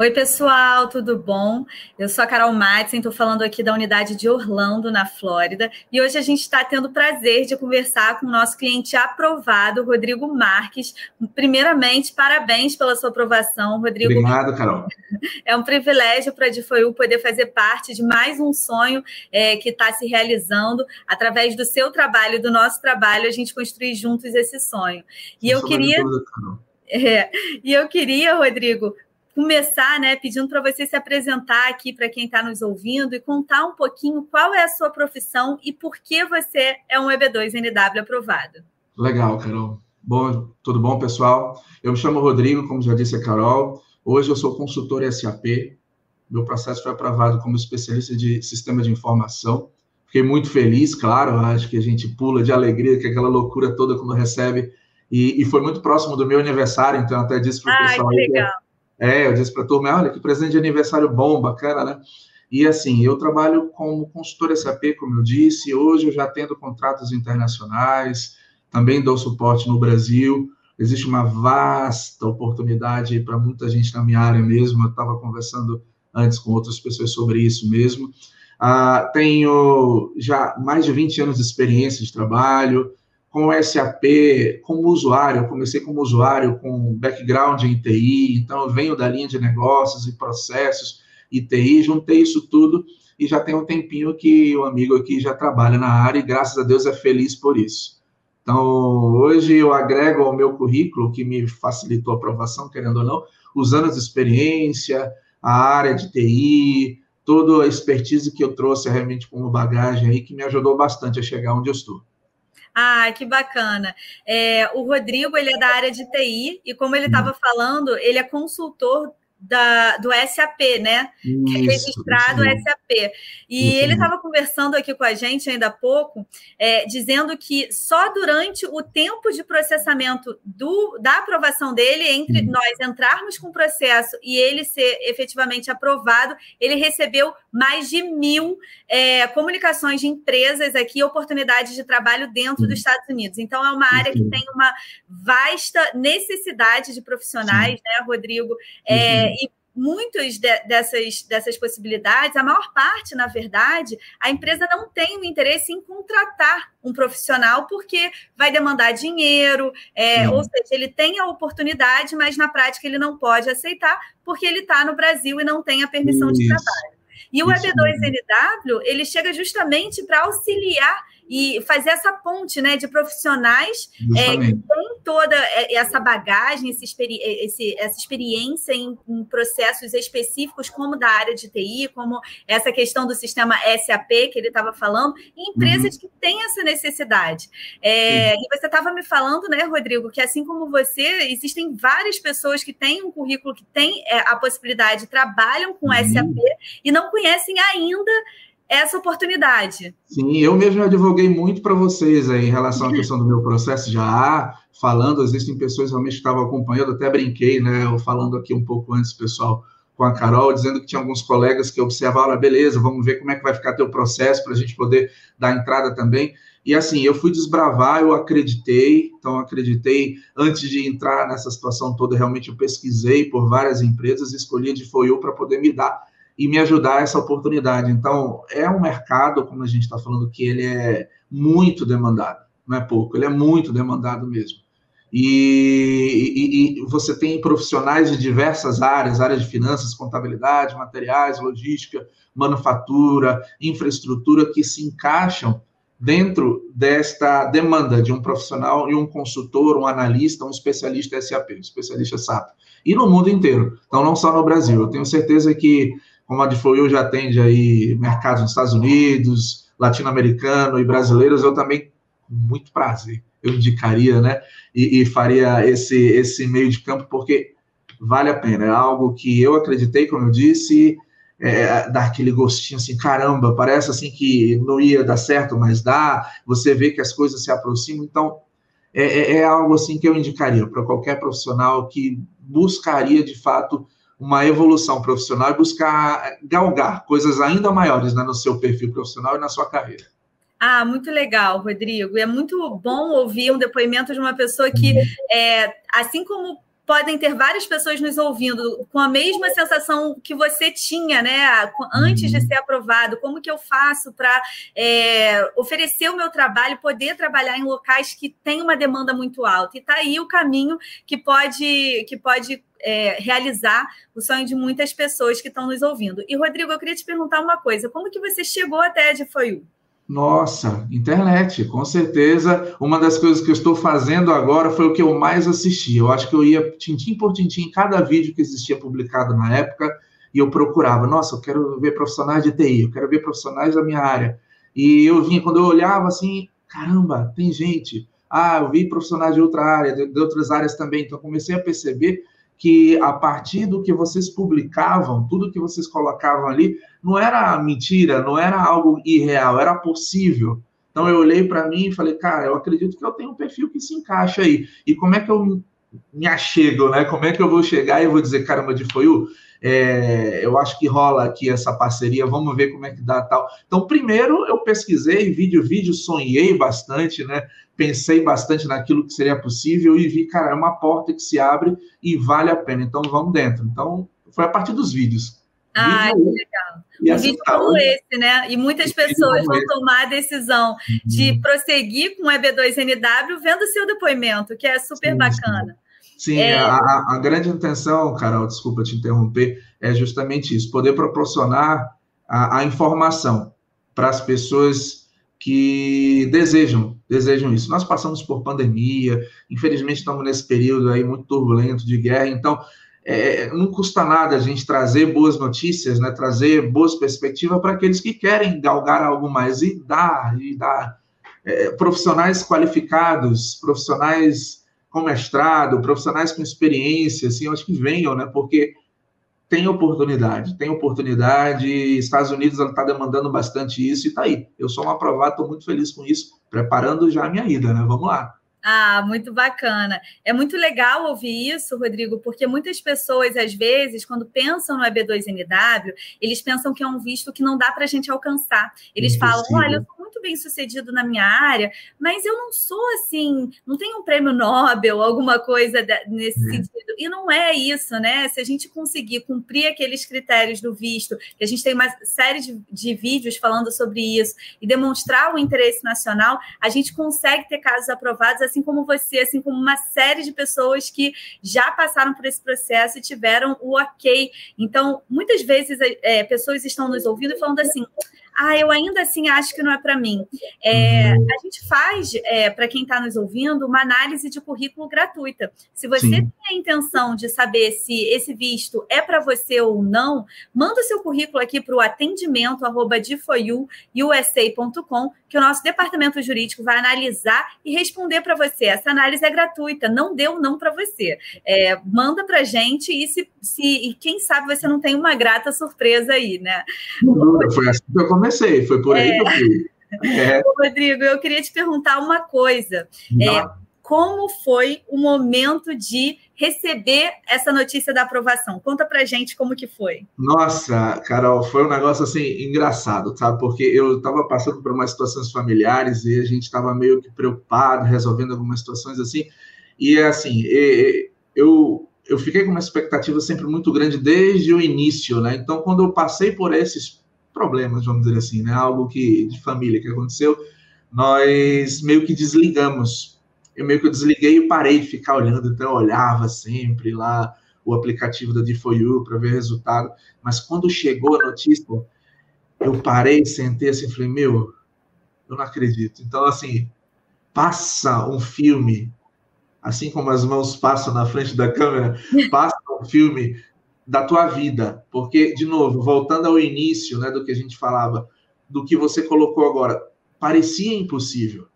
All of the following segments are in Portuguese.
Oi, pessoal, tudo bom? Eu sou a Carol Madsen, estou falando aqui da unidade de Orlando, na Flórida, e hoje a gente está tendo o prazer de conversar com o nosso cliente aprovado, Rodrigo Marques. Primeiramente, parabéns pela sua aprovação, Rodrigo. Obrigado, Carol. É um privilégio para a Difoiu poder fazer parte de mais um sonho é, que está se realizando através do seu trabalho e do nosso trabalho, a gente construir juntos esse sonho. E eu queria. É, e eu queria, Rodrigo, começar, né, pedindo para você se apresentar aqui para quem está nos ouvindo e contar um pouquinho qual é a sua profissão e por que você é um EB2NW aprovado. Legal, Carol. Bom, tudo bom, pessoal? Eu me chamo Rodrigo, como já disse a Carol. Hoje eu sou consultor SAP. Meu processo foi aprovado como especialista de sistema de informação. Fiquei muito feliz, claro. Acho que a gente pula de alegria, que é aquela loucura toda quando recebe. E, e foi muito próximo do meu aniversário, então até disse para o pessoal. Que legal. É, eu disse para a turma, olha que presente de aniversário bom, bacana, né? E assim, eu trabalho como consultor SAP, como eu disse, hoje eu já tendo contratos internacionais, também dou suporte no Brasil, existe uma vasta oportunidade para muita gente na minha área mesmo, eu estava conversando antes com outras pessoas sobre isso mesmo. Ah, tenho já mais de 20 anos de experiência de trabalho, com SAP como usuário, eu comecei como usuário com background em TI, então eu venho da linha de negócios e processos e TI, juntei isso tudo e já tem um tempinho que o amigo aqui já trabalha na área e graças a Deus é feliz por isso. Então, hoje eu agrego ao meu currículo, que me facilitou a aprovação, querendo ou não, os anos de experiência, a área de TI, toda a expertise que eu trouxe realmente como bagagem aí, que me ajudou bastante a chegar onde eu estou. Ah, que bacana. É, o Rodrigo, ele é da área de TI e como ele estava falando, ele é consultor da, do SAP, né? Isso, é registrado isso SAP. E isso ele estava conversando aqui com a gente ainda há pouco, é, dizendo que só durante o tempo de processamento do, da aprovação dele, entre hum. nós entrarmos com o processo e ele ser efetivamente aprovado, ele recebeu mais de mil é, comunicações de empresas aqui, oportunidades de trabalho dentro hum. dos Estados Unidos. Então, é uma área que tem uma vasta necessidade de profissionais, Sim. né, Rodrigo? É, e muitas de, dessas, dessas possibilidades, a maior parte, na verdade, a empresa não tem o interesse em contratar um profissional porque vai demandar dinheiro, é, ou seja, ele tem a oportunidade, mas na prática ele não pode aceitar porque ele está no Brasil e não tem a permissão Isso. de trabalho. E o EB2NW, ele chega justamente para auxiliar e fazer essa ponte né, de profissionais é, que têm toda essa bagagem, esse, esse, essa experiência em, em, processos específicos, como da área de TI, como essa questão do sistema SAP que ele estava falando, e empresas uhum. que têm essa necessidade. É, e você estava me falando, né, Rodrigo, que assim como você, existem várias pessoas que têm um currículo que tem é, a possibilidade, trabalham com uhum. SAP e não conhecem ainda essa oportunidade. Sim, eu mesmo advoguei muito para vocês aí em relação à questão do meu processo já falando, existem pessoas realmente que estavam acompanhando, até brinquei, né, eu falando aqui um pouco antes, pessoal, com a Carol, dizendo que tinha alguns colegas que observavam, ah, beleza, vamos ver como é que vai ficar teu processo para a gente poder dar entrada também. E assim, eu fui desbravar, eu acreditei, então acreditei, antes de entrar nessa situação toda, realmente eu pesquisei por várias empresas, escolhi de FOIU para poder me dar e me ajudar essa oportunidade. Então, é um mercado, como a gente está falando, que ele é muito demandado, não é pouco, ele é muito demandado mesmo. E, e, e, você tem profissionais de diversas áreas, áreas de finanças, contabilidade, materiais, logística, manufatura, infraestrutura, que se encaixam dentro desta demanda de um profissional e um consultor, um analista, um especialista SAP, um especialista SAP, e no mundo inteiro, então não só no Brasil. Eu tenho certeza que como a Difoil já atende aí mercados nos Estados Unidos, latino-americano e brasileiros, eu também, muito prazer, eu indicaria, né? E, e, faria esse, esse meio de campo, porque vale a pena. É algo que eu acreditei, como eu disse, é, dar aquele gostinho assim, caramba, parece assim que não ia dar certo, mas dá. Você vê que as coisas se aproximam. Então, é, é, é algo assim que eu indicaria para qualquer profissional que buscaria, de fato, uma evolução profissional e buscar galgar coisas ainda maiores né, no seu perfil profissional e na sua carreira. Ah, muito legal, Rodrigo. É muito bom ouvir um depoimento de uma pessoa que, é, assim como podem ter várias pessoas nos ouvindo com a mesma sensação que você tinha, né? Antes de uhum. ser aprovado, como que eu faço para é, oferecer o meu trabalho, poder trabalhar em locais que têm uma demanda muito alta? E está aí o caminho que pode, que pode é, realizar o sonho de muitas pessoas que estão nos ouvindo. E, Rodrigo, eu queria te perguntar uma coisa: como que você chegou até a DFOU? Nossa, internet, com certeza. Uma das coisas que eu estou fazendo agora foi o que eu mais assisti. Eu acho que eu ia tintim por tintim em cada vídeo que existia publicado na época e eu procurava. Nossa, eu quero ver profissionais de TI, eu quero ver profissionais da minha área. E eu vinha, quando eu olhava assim, caramba, tem gente. Ah, eu vi profissionais de outra área, de, de outras áreas também. Então, comecei a perceber que a partir do que vocês publicavam, tudo que vocês colocavam ali, não era mentira, não era algo irreal, era possível. Então eu olhei para mim e falei, cara, eu acredito que eu tenho um perfil que se encaixa aí. E como é que eu me achego, né? Como é que eu vou chegar e vou dizer, caramba, de foi o é, eu acho que rola aqui essa parceria, vamos ver como é que dá tal. Então, primeiro eu pesquisei vídeo, vídeo, sonhei bastante, né? Pensei bastante naquilo que seria possível e vi, cara, é uma porta que se abre e vale a pena. Então, vamos dentro. Então, foi a partir dos vídeos. Ah, que legal. E um vídeo como esse, né? E muitas pessoas vão esse. tomar a decisão uhum. de prosseguir com o EB2NW vendo seu depoimento, que é super sim, bacana. Sim, é... a, a, grande intenção, Carol, desculpa te interromper, é justamente isso: poder proporcionar a, a informação para as pessoas que desejam, desejam isso. Nós passamos por pandemia, infelizmente estamos nesse período aí muito turbulento de guerra, então é, não custa nada a gente trazer boas notícias, né, trazer boas perspectivas para aqueles que querem galgar algo mais e dar, e dar é, profissionais qualificados, profissionais com mestrado, profissionais com experiência, assim, eu acho que venham, né? Porque tem oportunidade, tem oportunidade. Estados Unidos está demandando bastante isso e está aí. Eu sou um aprovado, estou muito feliz com isso, preparando já a minha ida, né? Vamos lá. Ah, muito bacana. É muito legal ouvir isso, Rodrigo, porque muitas pessoas, às vezes, quando pensam no EB2NW, eles pensam que é um visto que não dá para a gente alcançar. Eles Impossível. falam: olha, eu sou bem sucedido na minha área, mas eu não sou assim, não tenho um prêmio Nobel, alguma coisa nesse é. sentido. E não é isso, né? Se a gente conseguir cumprir aqueles critérios do visto, que a gente tem uma série de, de vídeos falando sobre isso, e demonstrar o interesse nacional, a gente consegue ter casos aprovados assim como você, assim como uma série de pessoas que já passaram por esse processo e tiveram o ok. Então, muitas vezes, é, pessoas estão nos ouvindo e falando assim: ah, eu ainda assim acho que não é para mim. É, uhum. a gente faz, é, para quem está nos ouvindo, uma análise de currículo gratuita. Se você Sim. tem a intenção de saber se esse visto é para você ou não, manda o seu currículo aqui para o atendimento usa.com, que o nosso departamento jurídico vai analisar e responder para você. Essa análise é gratuita, não deu não para você. É, manda para gente e se, se e quem sabe você não tem uma grata surpresa aí, né? Foi assim que eu comecei comecei, foi por aí é. que eu é. fui. É. Rodrigo, eu queria te perguntar uma coisa. É, como foi o momento de receber essa notícia da aprovação? Conta pra gente como que foi. Nossa, Carol, foi um negócio assim engraçado, sabe? Porque eu estava passando por umas situações familiares e a gente estava meio que preocupado, resolvendo algumas situações assim. E assim, eu eu fiquei com uma expectativa sempre muito grande desde o início, né? Então, quando eu passei por esses problemas, vamos dizer assim, né? Algo que de família que aconteceu, nós meio que desligamos. Eu meio que desliguei e parei de ficar olhando, então eu olhava sempre lá o aplicativo da D4U para ver o resultado, mas quando chegou a notícia, eu parei, sentei assim, falei, meu, eu não acredito. Então, assim, passa um filme, assim como as mãos passam na frente da câmera, passa um filme da tua vida, porque de novo, voltando ao início, né, do que a gente falava, do que você colocou agora, parecia impossível.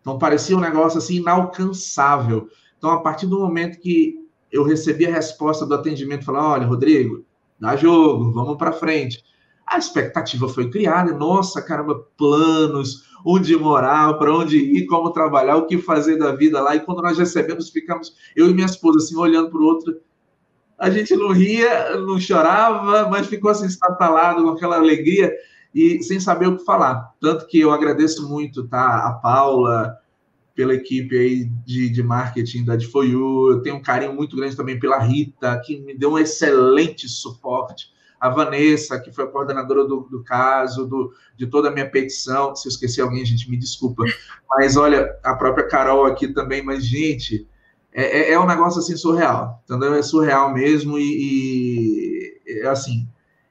Então parecia um negócio assim inalcançável. Então a partir do momento que eu recebi a resposta do atendimento, falar, olha, Rodrigo, dá jogo, vamos para frente. A expectativa foi criada, nossa, caramba, planos, onde morar, para onde ir, como trabalhar, o que fazer da vida lá. E quando nós recebemos, ficamos, eu e minha esposa, assim, olhando para o outro, a gente não ria, não chorava, mas ficou assim, estatalado com aquela alegria e sem saber o que falar. Tanto que eu agradeço muito, tá? A Paula, pela equipe aí de, de marketing da de You. Eu tenho um carinho muito grande também pela Rita, que me deu um excelente suporte. A Vanessa, que foi a coordenadora do, do caso, do, de toda a minha petição. Se eu esqueci alguém, gente me desculpa. Mas olha, a própria Carol aqui também, mas, gente, é, é, é um negócio assim surreal, entendeu? É surreal mesmo e, e é assim,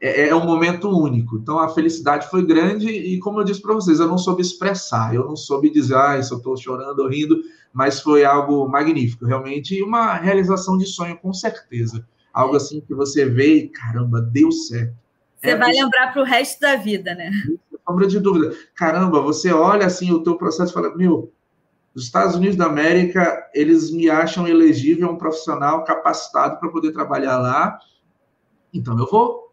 é, é, um momento único. Então a felicidade foi grande e, como eu disse para vocês, eu não soube expressar, eu não soube dizer, ah, eu estou chorando ou rindo, mas foi algo magnífico, realmente, uma realização de sonho, com certeza. Algo assim que você vê e, caramba, deu certo. Você é, vai lembrar para o resto da vida, né? Sem sombra de dúvida. Caramba, você olha assim o teu processo e fala, meu, os Estados Unidos da América, eles me acham elegível um profissional capacitado para poder trabalhar lá, então eu vou.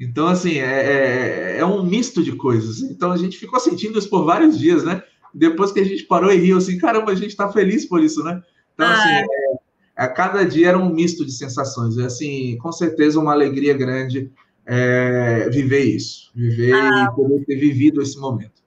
Então, assim, é, é, é, um misto de coisas. Então, a gente ficou sentindo isso por vários dias, né? Depois que a gente parou e riu, assim, caramba, a gente está feliz por isso, né? Então, ah. assim, é, a cada dia era um misto de sensações. É, assim, com certeza, uma alegria grande é, viver isso, viver ah. e poder ter vivido esse momento.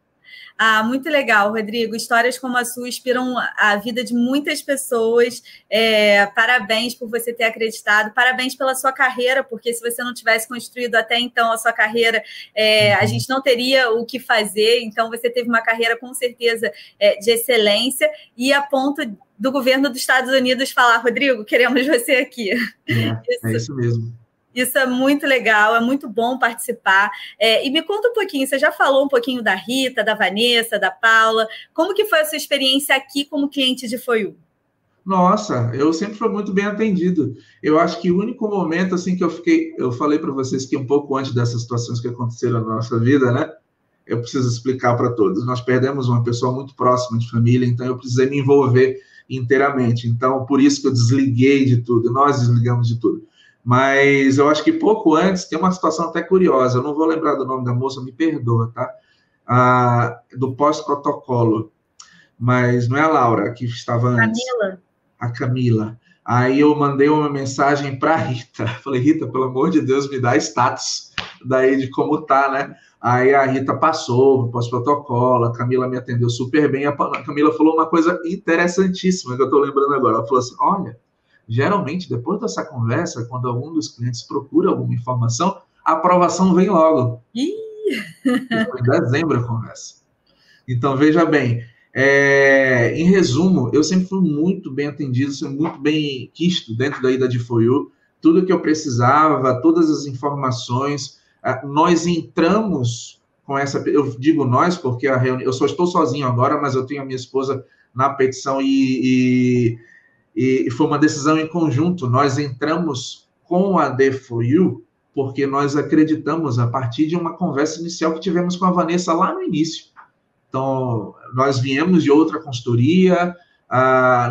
Ah, muito legal, Rodrigo. Histórias como a sua inspiram a vida de muitas pessoas. É, parabéns por você ter acreditado, parabéns pela sua carreira, porque se você não tivesse construído até então a sua carreira, é, a gente não teria o que fazer. Então, você teve uma carreira com certeza é, de excelência e a ponto do governo dos Estados Unidos falar, Rodrigo, queremos você aqui. É, isso, é isso mesmo. Isso é muito legal, é muito bom participar. É, e me conta um pouquinho, você já falou um pouquinho da Rita, da Vanessa, da Paula. Como que foi a sua experiência aqui como cliente de Foiu? Nossa, eu sempre fui muito bem atendido. Eu acho que o único momento assim que eu fiquei, eu falei para vocês que um pouco antes dessas situações que aconteceram na nossa vida, né? Eu preciso explicar para todos. Nós perdemos uma pessoa muito próxima de família, então eu precisei me envolver inteiramente. Então, por isso que eu desliguei de tudo. Nós desligamos de tudo. Mas eu acho que pouco antes tem uma situação até curiosa. Eu não vou lembrar do nome da moça, me perdoa, tá? Ah, do pós-protocolo. Mas não é a Laura que estava antes. Camila. A Camila. Aí eu mandei uma mensagem para Rita. Falei, Rita, pelo amor de Deus, me dá status daí de como tá, né? Aí a Rita passou pós-protocolo, a Camila me atendeu super bem. A Camila falou uma coisa interessantíssima que eu estou lembrando agora. Ela falou assim: olha, Geralmente, depois dessa conversa, quando algum dos clientes procura alguma informação, a aprovação vem logo. Foi em dezembro a conversa. Então, veja bem, é, em resumo, eu sempre fui muito bem atendido, sempre muito bem quisto dentro da ida de Foyu. Tudo que eu precisava, todas as informações. Nós entramos com essa. Eu digo nós, porque a reunião. Eu só estou sozinho agora, mas eu tenho a minha esposa na petição e, e e foi uma decisão em conjunto. Nós entramos com a D4U porque nós acreditamos a partir de uma conversa inicial que tivemos com a Vanessa lá no início. Então, nós viemos de outra consultoria,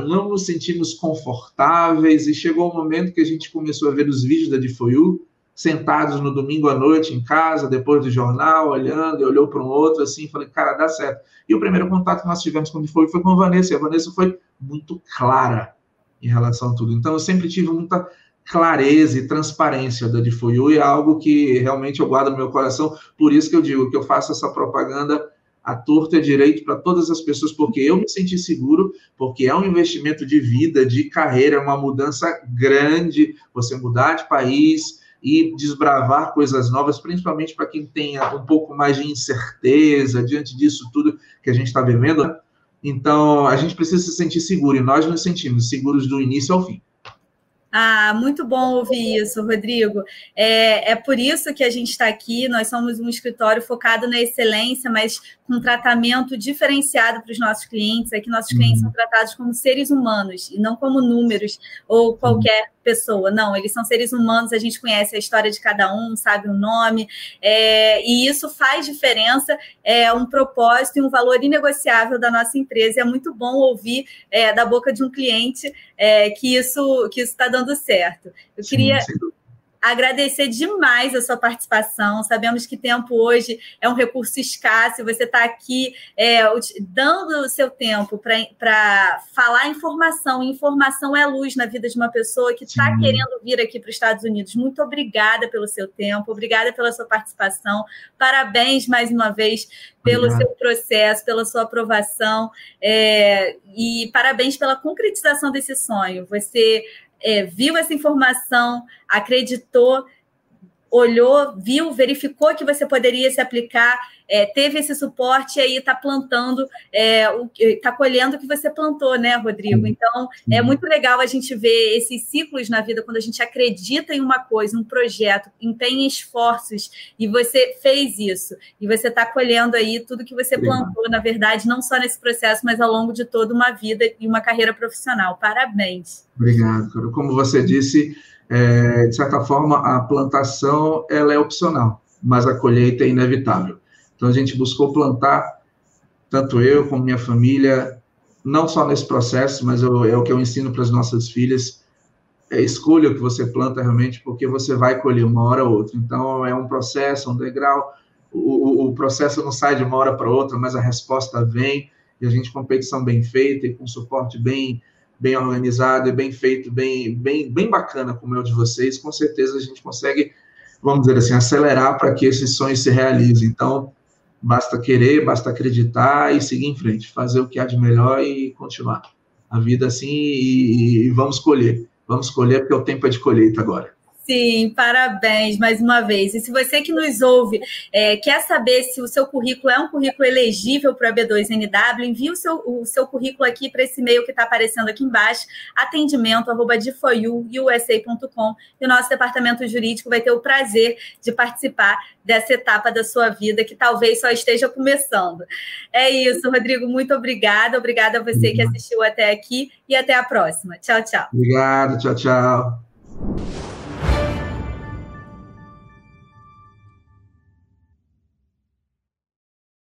não nos sentimos confortáveis e chegou o momento que a gente começou a ver os vídeos da D4U, sentados no domingo à noite em casa, depois do jornal, olhando, olhou para um outro assim, falei, cara, dá certo. E o primeiro contato que nós tivemos com a D4U foi com a Vanessa, e a Vanessa foi muito clara em relação a tudo. Então, eu sempre tive muita clareza e transparência da Difoyu e é algo que realmente eu guardo no meu coração. Por isso que eu digo que eu faço essa propaganda a torta é direito para todas as pessoas, porque eu me senti seguro, porque é um investimento de vida, de carreira, é uma mudança grande, você mudar de país e desbravar coisas novas, principalmente para quem tenha um pouco mais de incerteza diante disso tudo que a gente está vivendo. Né? Então, a gente precisa se sentir seguro, e nós nos sentimos seguros do início ao fim. Ah, muito bom ouvir isso, Rodrigo. É, é por isso que a gente está aqui. Nós somos um escritório focado na excelência, mas com tratamento diferenciado para os nossos clientes. Aqui, nossos clientes uhum. são tratados como seres humanos e não como números ou qualquer pessoa. Não, eles são seres humanos. A gente conhece a história de cada um, sabe o nome, é, e isso faz diferença. É um propósito e um valor inegociável da nossa empresa. É muito bom ouvir é, da boca de um cliente é, que isso que isso está dando certo. Eu queria. Sim, agradecer demais a sua participação. Sabemos que tempo hoje é um recurso escasso, você está aqui é, dando o seu tempo para falar informação. Informação é luz na vida de uma pessoa que está querendo vir aqui para os Estados Unidos. Muito obrigada pelo seu tempo, obrigada pela sua participação. Parabéns mais uma vez pelo Obrigado. seu processo, pela sua aprovação é, e parabéns pela concretização desse sonho. Você é, viu essa informação, acreditou, olhou, viu, verificou que você poderia se aplicar, é, teve esse suporte e aí está plantando, está é, colhendo o que você plantou, né, Rodrigo? Então, é muito legal a gente ver esses ciclos na vida quando a gente acredita em uma coisa, um projeto, empenha esforços e você fez isso. E você está colhendo aí tudo que você plantou, na verdade, não só nesse processo, mas ao longo de toda uma vida e uma carreira profissional. Parabéns. Obrigado, Como você disse, é, de certa forma, a plantação ela é opcional, mas a colheita é inevitável. Então, a gente buscou plantar, tanto eu como minha família, não só nesse processo, mas eu, é o que eu ensino para as nossas filhas, é, escolha o que você planta realmente, porque você vai colher uma hora ou outra. Então, é um processo, um degrau, o, o processo não sai de uma hora para outra, mas a resposta vem, e a gente, competição bem feita e com suporte bem bem organizado e bem feito, bem, bem, bem bacana como é o de vocês, com certeza a gente consegue, vamos dizer assim, acelerar para que esses sonhos se realizem. Então, basta querer, basta acreditar e seguir em frente, fazer o que há de melhor e continuar. A vida assim e, e vamos colher. Vamos colher porque o tempo é de colheita agora. Sim, parabéns mais uma vez. E se você que nos ouve é, quer saber se o seu currículo é um currículo elegível para a B2NW, envie o seu, o seu currículo aqui para esse e-mail que está aparecendo aqui embaixo, atendimento arroba e o nosso departamento jurídico vai ter o prazer de participar dessa etapa da sua vida que talvez só esteja começando. É isso, Rodrigo, muito obrigada. Obrigada a você que assistiu até aqui e até a próxima. Tchau, tchau. Obrigado, tchau, tchau.